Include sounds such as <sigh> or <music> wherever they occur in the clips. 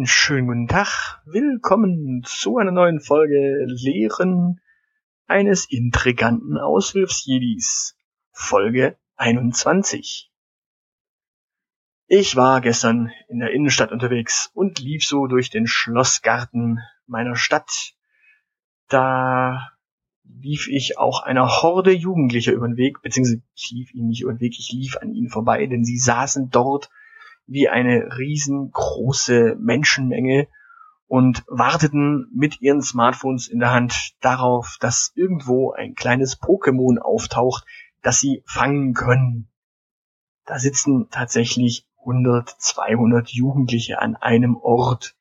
Einen schönen guten Tag. Willkommen zu einer neuen Folge Lehren eines intriganten Aushilfsjedis. Folge 21. Ich war gestern in der Innenstadt unterwegs und lief so durch den Schlossgarten meiner Stadt. Da lief ich auch einer Horde Jugendlicher über den Weg, beziehungsweise ich lief ihnen nicht über den Weg, ich lief an ihnen vorbei, denn sie saßen dort wie eine riesengroße Menschenmenge und warteten mit ihren Smartphones in der Hand darauf, dass irgendwo ein kleines Pokémon auftaucht, das sie fangen können. Da sitzen tatsächlich 100, 200 Jugendliche an einem Ort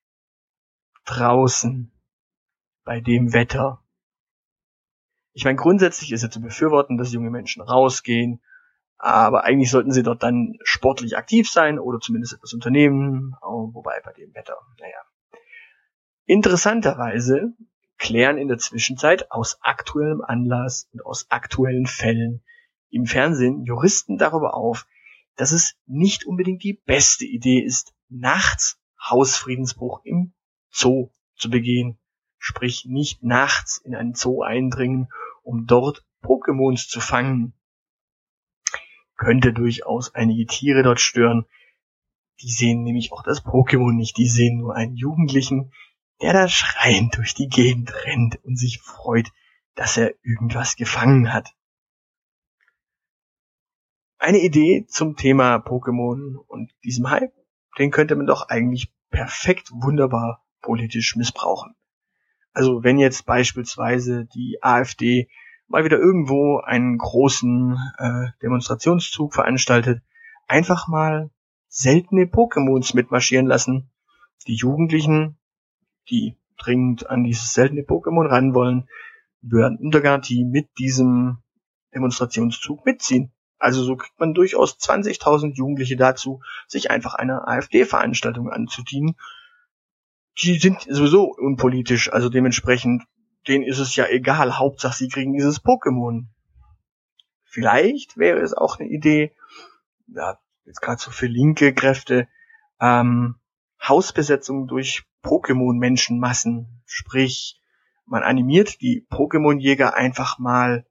draußen bei dem Wetter. Ich meine, grundsätzlich ist es zu befürworten, dass junge Menschen rausgehen aber eigentlich sollten sie dort dann sportlich aktiv sein oder zumindest etwas unternehmen, wobei bei dem Wetter, naja. Interessanterweise klären in der Zwischenzeit aus aktuellem Anlass und aus aktuellen Fällen im Fernsehen Juristen darüber auf, dass es nicht unbedingt die beste Idee ist, nachts Hausfriedensbruch im Zoo zu begehen. Sprich, nicht nachts in einen Zoo eindringen, um dort Pokémons zu fangen könnte durchaus einige Tiere dort stören. Die sehen nämlich auch das Pokémon nicht, die sehen nur einen Jugendlichen, der da schreiend durch die Gegend rennt und sich freut, dass er irgendwas gefangen hat. Eine Idee zum Thema Pokémon und diesem Hype, den könnte man doch eigentlich perfekt wunderbar politisch missbrauchen. Also wenn jetzt beispielsweise die AfD mal wieder irgendwo einen großen äh, Demonstrationszug veranstaltet, einfach mal seltene Pokémons mitmarschieren lassen. Die Jugendlichen, die dringend an dieses seltene Pokémon ran wollen, würden unter Garantie mit diesem Demonstrationszug mitziehen. Also so kriegt man durchaus 20.000 Jugendliche dazu, sich einfach einer AfD-Veranstaltung anzudienen. Die sind sowieso unpolitisch, also dementsprechend denen ist es ja egal, Hauptsache sie kriegen dieses Pokémon. Vielleicht wäre es auch eine Idee, ja, jetzt gerade so für linke Kräfte, ähm, Hausbesetzung durch Pokémon-Menschenmassen. Sprich, man animiert die Pokémon-Jäger einfach mal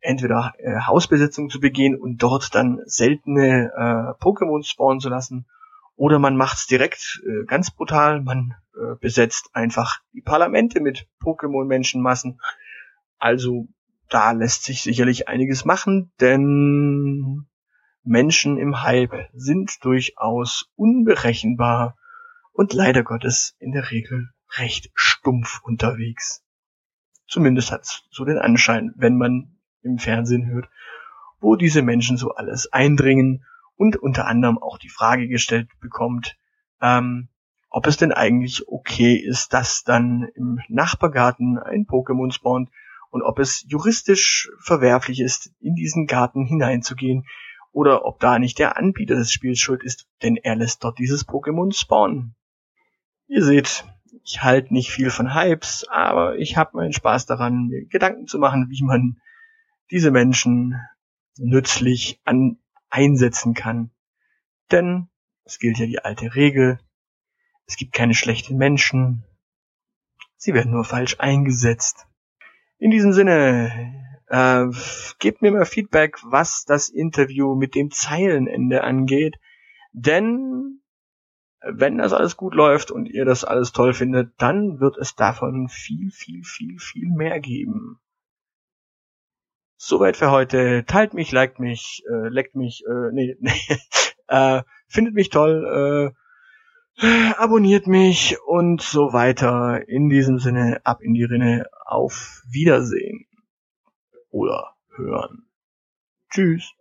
entweder äh, Hausbesetzung zu begehen und dort dann seltene äh, Pokémon spawnen zu lassen, oder man macht's direkt äh, ganz brutal, man äh, besetzt einfach die Parlamente mit Pokémon-Menschenmassen. Also da lässt sich sicherlich einiges machen, denn Menschen im Hype sind durchaus unberechenbar und leider Gottes in der Regel recht stumpf unterwegs. Zumindest hat's so den Anschein, wenn man im Fernsehen hört, wo diese Menschen so alles eindringen und unter anderem auch die Frage gestellt bekommt, ähm, ob es denn eigentlich okay ist, dass dann im Nachbargarten ein Pokémon spawnt und ob es juristisch verwerflich ist, in diesen Garten hineinzugehen oder ob da nicht der Anbieter des Spiels schuld ist, denn er lässt dort dieses Pokémon spawnen. Ihr seht, ich halte nicht viel von Hypes, aber ich habe meinen Spaß daran, mir Gedanken zu machen, wie man diese Menschen nützlich an einsetzen kann. Denn es gilt ja die alte Regel, es gibt keine schlechten Menschen. Sie werden nur falsch eingesetzt. In diesem Sinne, äh, gebt mir mal Feedback, was das Interview mit dem Zeilenende angeht. Denn wenn das alles gut läuft und ihr das alles toll findet, dann wird es davon viel, viel, viel, viel mehr geben. Soweit für heute. Teilt mich, liked mich, äh, leckt mich, äh, nee, nee, <laughs> äh, findet mich toll, äh, abonniert mich und so weiter. In diesem Sinne, ab in die Rinne, auf Wiedersehen oder hören. Tschüss.